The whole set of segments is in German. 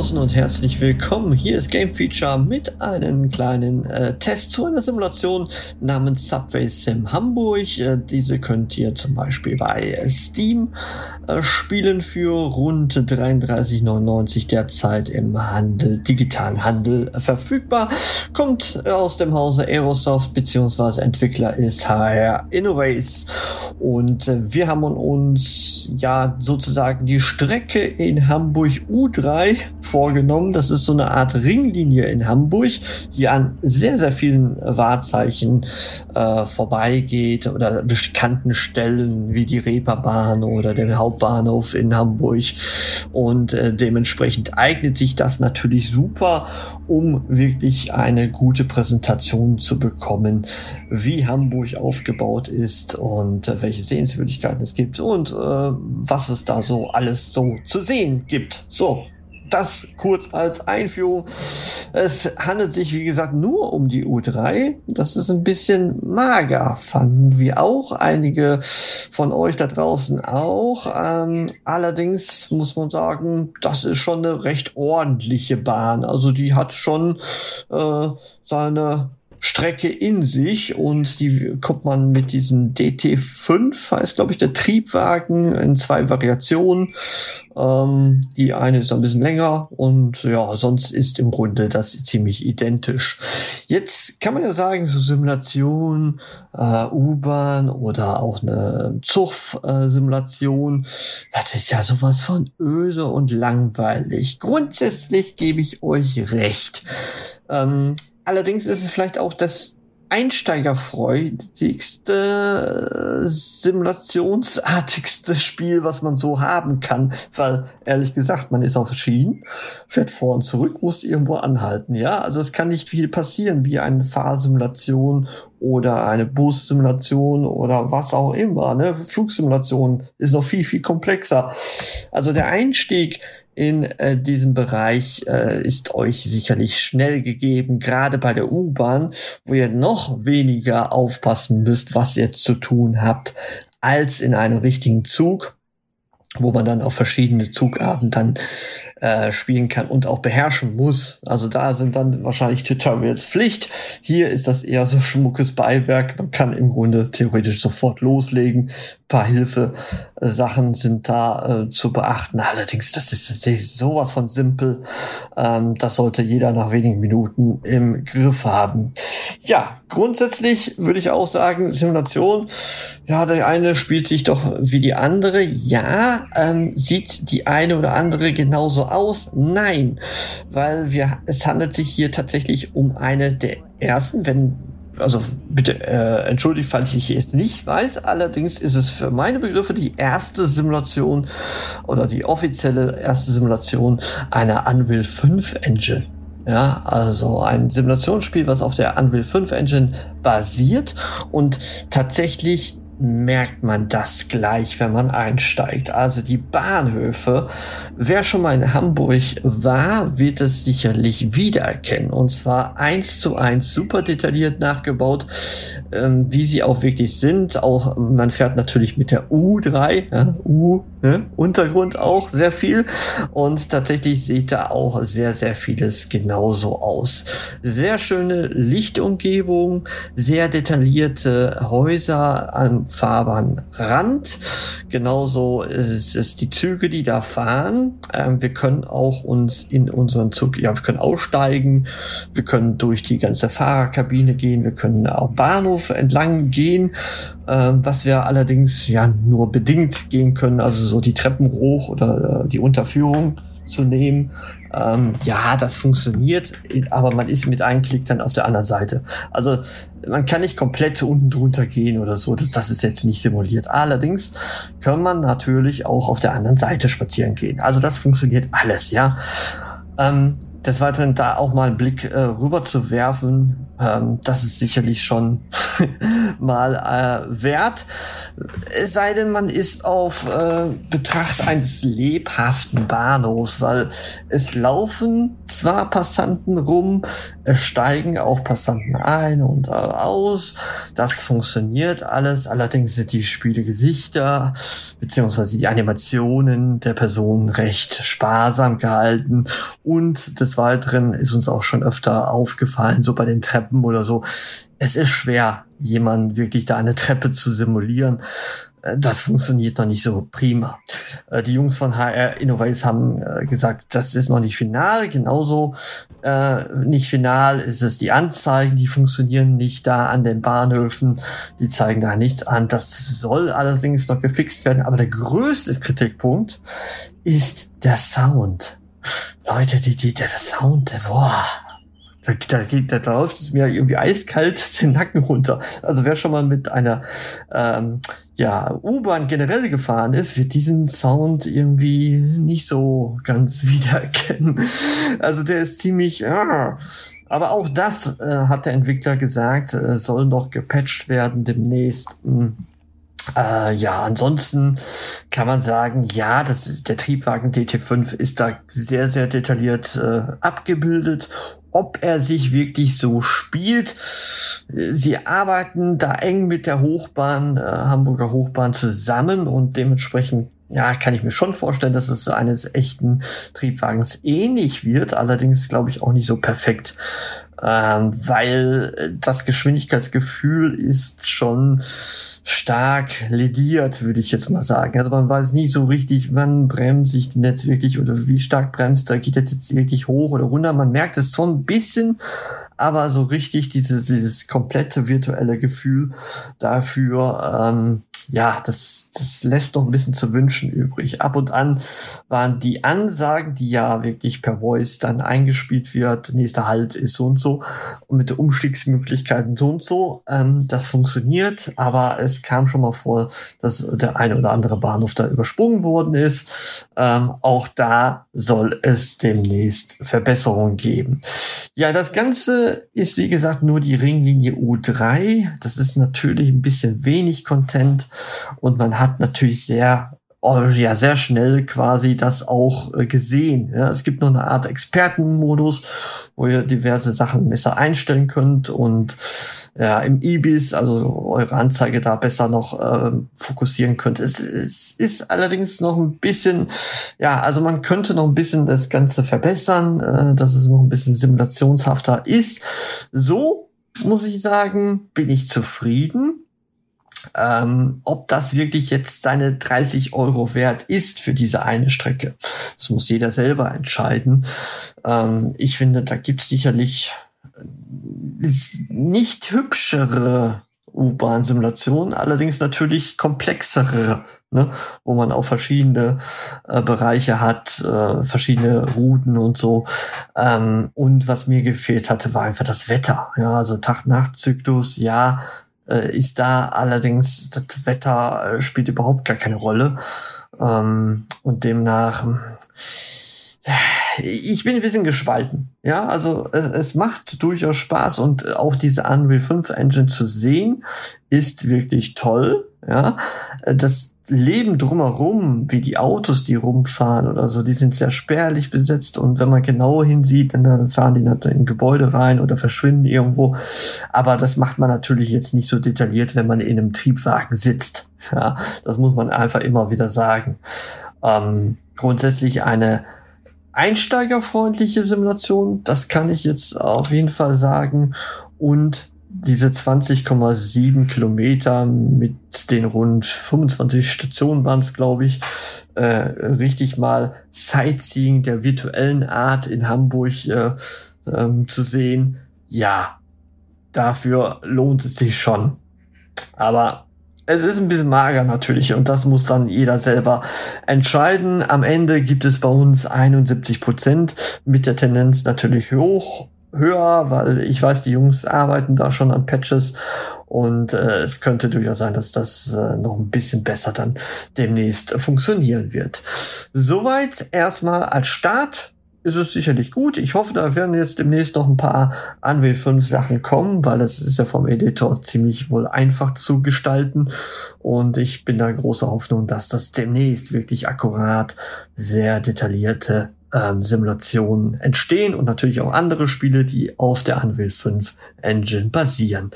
Draußen und herzlich willkommen. Hier ist Game Feature mit einem kleinen äh, Test zu einer Simulation namens Subway Sim Hamburg. Äh, diese könnt ihr zum Beispiel bei Steam äh, spielen für rund 33,99 derzeit im Handel, digitalen Handel äh, verfügbar. Kommt aus dem Hause Aerosoft beziehungsweise Entwickler ist HR Innovates und äh, wir haben uns ja sozusagen die Strecke in Hamburg U3 vorgenommen. Das ist so eine Art Ringlinie in Hamburg, die an sehr, sehr vielen Wahrzeichen äh, vorbeigeht oder bekannten Stellen wie die Reeperbahn oder der Hauptbahnhof in Hamburg. Und äh, dementsprechend eignet sich das natürlich super, um wirklich eine gute Präsentation zu bekommen, wie Hamburg aufgebaut ist und äh, welche Sehenswürdigkeiten es gibt und äh, was es da so alles so zu sehen gibt. So, das kurz als Einführung. Es handelt sich, wie gesagt, nur um die U3. Das ist ein bisschen mager, fanden wir auch. Einige von euch da draußen auch. Ähm, allerdings muss man sagen, das ist schon eine recht ordentliche Bahn. Also die hat schon äh, seine Strecke in sich und die kommt man mit diesem DT5, heißt glaube ich der Triebwagen, in zwei Variationen. Ähm, die eine ist ein bisschen länger und ja, sonst ist im Grunde das ziemlich identisch. Jetzt kann man ja sagen, so Simulation, äh, U-Bahn oder auch eine Zug-Simulation, das ist ja sowas von öse und langweilig. Grundsätzlich gebe ich euch recht. Ähm, Allerdings ist es vielleicht auch das einsteigerfreudigste, äh, simulationsartigste Spiel, was man so haben kann. Weil, ehrlich gesagt, man ist auf Schienen, fährt vor und zurück, muss irgendwo anhalten, ja. Also es kann nicht viel passieren, wie eine Fahrsimulation oder eine Bussimulation oder was auch immer, ne. Flugsimulation ist noch viel, viel komplexer. Also der Einstieg in äh, diesem Bereich äh, ist euch sicherlich schnell gegeben, gerade bei der U-Bahn, wo ihr noch weniger aufpassen müsst, was ihr zu tun habt, als in einem richtigen Zug wo man dann auf verschiedene Zugarten dann äh, spielen kann und auch beherrschen muss. Also da sind dann wahrscheinlich Tutorials Pflicht. Hier ist das eher so schmuckes Beiwerk. Man kann im Grunde theoretisch sofort loslegen. Ein paar Hilfe-Sachen sind da äh, zu beachten. Allerdings, das ist sowas von simpel. Ähm, das sollte jeder nach wenigen Minuten im Griff haben. Ja, grundsätzlich würde ich auch sagen, Simulation, ja, der eine spielt sich doch wie die andere. Ja, ähm, sieht die eine oder andere genauso aus? Nein, weil wir, es handelt sich hier tatsächlich um eine der ersten, wenn also bitte äh, entschuldigt, falls ich jetzt nicht weiß. Allerdings ist es für meine Begriffe die erste Simulation oder die offizielle erste Simulation einer Unreal 5 Engine. Ja, also ein Simulationsspiel, was auf der Unreal 5 Engine basiert und tatsächlich merkt man das gleich, wenn man einsteigt. Also die Bahnhöfe, wer schon mal in Hamburg war, wird es sicherlich wiedererkennen. Und zwar eins zu eins super detailliert nachgebaut, ähm, wie sie auch wirklich sind. Auch man fährt natürlich mit der U3, ja, U, ne, Untergrund auch sehr viel. Und tatsächlich sieht da auch sehr, sehr vieles genauso aus. Sehr schöne Lichtumgebung, sehr detaillierte Häuser an Fahrbahnrand. Genauso ist es die Züge, die da fahren. Ähm, wir können auch uns in unseren Zug, ja, wir können aussteigen, wir können durch die ganze Fahrerkabine gehen, wir können auch Bahnhof entlang gehen, ähm, was wir allerdings ja nur bedingt gehen können, also so die Treppen hoch oder äh, die Unterführung zu nehmen. Ähm, ja, das funktioniert, aber man ist mit einem Klick dann auf der anderen Seite. Also man kann nicht komplett unten drunter gehen oder so. Das, das ist jetzt nicht simuliert. Allerdings kann man natürlich auch auf der anderen Seite spazieren gehen. Also das funktioniert alles, ja. Ähm, des Weiteren da auch mal einen Blick äh, rüber zu werfen, ähm, das ist sicherlich schon mal äh, wert. Es sei denn, man ist auf äh, Betracht eines lebhaften Bahnhofs, weil es laufen zwar Passanten rum, es steigen auch Passanten ein und äh, aus. Das funktioniert alles. Allerdings sind die Spielegesichter beziehungsweise die Animationen der Personen recht sparsam gehalten. Und des Weiteren ist uns auch schon öfter aufgefallen, so bei den Treppen oder so. Es ist schwer, jemanden wirklich da eine Treppe zu simulieren. Äh, das funktioniert noch nicht so prima. Äh, die Jungs von HR Innovates haben äh, gesagt, das ist noch nicht final. Genauso äh, nicht final ist es die Anzeigen, die funktionieren nicht da an den Bahnhöfen. Die zeigen da nichts an. Das soll allerdings noch gefixt werden. Aber der größte Kritikpunkt ist der Sound. Leute, die, die, der Sound, boah, da, da, da, da läuft es mir irgendwie eiskalt den Nacken runter. Also wer schon mal mit einer ähm, ja, U-Bahn generell gefahren ist, wird diesen Sound irgendwie nicht so ganz wiedererkennen. Also der ist ziemlich. Ah. Aber auch das äh, hat der Entwickler gesagt, äh, soll noch gepatcht werden demnächst. Hm. Äh, ja, ansonsten kann man sagen, ja, das ist der Triebwagen DT5 ist da sehr, sehr detailliert äh, abgebildet. Ob er sich wirklich so spielt, sie arbeiten da eng mit der Hochbahn, äh, Hamburger Hochbahn zusammen und dementsprechend ja, kann ich mir schon vorstellen, dass es eines echten Triebwagens ähnlich wird, allerdings glaube ich auch nicht so perfekt ähm, weil das Geschwindigkeitsgefühl ist schon stark lediert, würde ich jetzt mal sagen. Also man weiß nie so richtig, wann bremst sich denn jetzt wirklich oder wie stark bremst, da geht das jetzt wirklich hoch oder runter. Man merkt es so ein bisschen, aber so richtig dieses, dieses komplette virtuelle Gefühl dafür, ähm, ja, das, das lässt doch ein bisschen zu wünschen übrig. Ab und an waren die Ansagen, die ja wirklich per Voice dann eingespielt wird, nächster Halt ist so und so, und mit Umstiegsmöglichkeiten so und so. Ähm, das funktioniert, aber es kam schon mal vor, dass der eine oder andere Bahnhof da übersprungen worden ist. Ähm, auch da soll es demnächst Verbesserungen geben. Ja, das Ganze ist wie gesagt nur die Ringlinie U3. Das ist natürlich ein bisschen wenig Content und man hat natürlich sehr oh, ja sehr schnell quasi das auch äh, gesehen. Ja, es gibt noch eine Art Expertenmodus, wo ihr diverse Sachen besser einstellen könnt und ja, im IBIS, also eure Anzeige da besser noch äh, fokussieren könnt. Es, es ist allerdings noch ein bisschen, ja, also man könnte noch ein bisschen das Ganze verbessern, äh, dass es noch ein bisschen simulationshafter ist. So muss ich sagen, bin ich zufrieden. Ähm, ob das wirklich jetzt seine 30 Euro wert ist für diese eine Strecke, das muss jeder selber entscheiden. Ähm, ich finde, da gibt es sicherlich äh, nicht hübschere U-Bahn-Simulationen, allerdings natürlich komplexere, ne, wo man auch verschiedene äh, Bereiche hat, äh, verschiedene Routen und so. Ähm, und was mir gefehlt hatte, war einfach das Wetter. Ja, also Tag-Nacht-Zyklus, ja, äh, ist da allerdings das Wetter äh, spielt überhaupt gar keine Rolle. Ähm, und demnach, äh, ich bin ein bisschen gespalten. Ja, also es, es macht durchaus Spaß und auch diese Unreal 5 Engine zu sehen ist wirklich toll. Ja, das Leben drumherum, wie die Autos, die rumfahren oder so, die sind sehr spärlich besetzt und wenn man genau hinsieht, dann fahren die natürlich in Gebäude rein oder verschwinden irgendwo. Aber das macht man natürlich jetzt nicht so detailliert, wenn man in einem Triebwagen sitzt. Ja, das muss man einfach immer wieder sagen. Ähm, grundsätzlich eine einsteigerfreundliche Simulation, das kann ich jetzt auf jeden Fall sagen. Und diese 20,7 Kilometer mit den rund 25 Stationen waren es, glaube ich, äh, richtig mal Sightseeing der virtuellen Art in Hamburg äh, ähm, zu sehen. Ja, dafür lohnt es sich schon. Aber es ist ein bisschen mager natürlich und das muss dann jeder selber entscheiden. Am Ende gibt es bei uns 71 Prozent mit der Tendenz natürlich hoch höher, weil ich weiß, die Jungs arbeiten da schon an Patches und äh, es könnte durchaus sein, dass das äh, noch ein bisschen besser dann demnächst funktionieren wird. Soweit erstmal als Start ist es sicherlich gut. Ich hoffe, da werden jetzt demnächst noch ein paar Unreal 5 Sachen kommen, weil das ist ja vom Editor ziemlich wohl einfach zu gestalten. Und ich bin da großer Hoffnung, dass das demnächst wirklich akkurat, sehr detaillierte ähm, Simulationen entstehen und natürlich auch andere Spiele, die auf der Unreal 5 Engine basieren.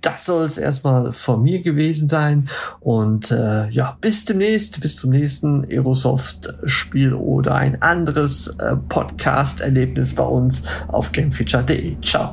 Das soll es erstmal von mir gewesen sein und äh, ja, bis demnächst, bis zum nächsten Aerosoft-Spiel oder ein anderes äh, Podcast-Erlebnis bei uns auf gamefeature.de. Ciao.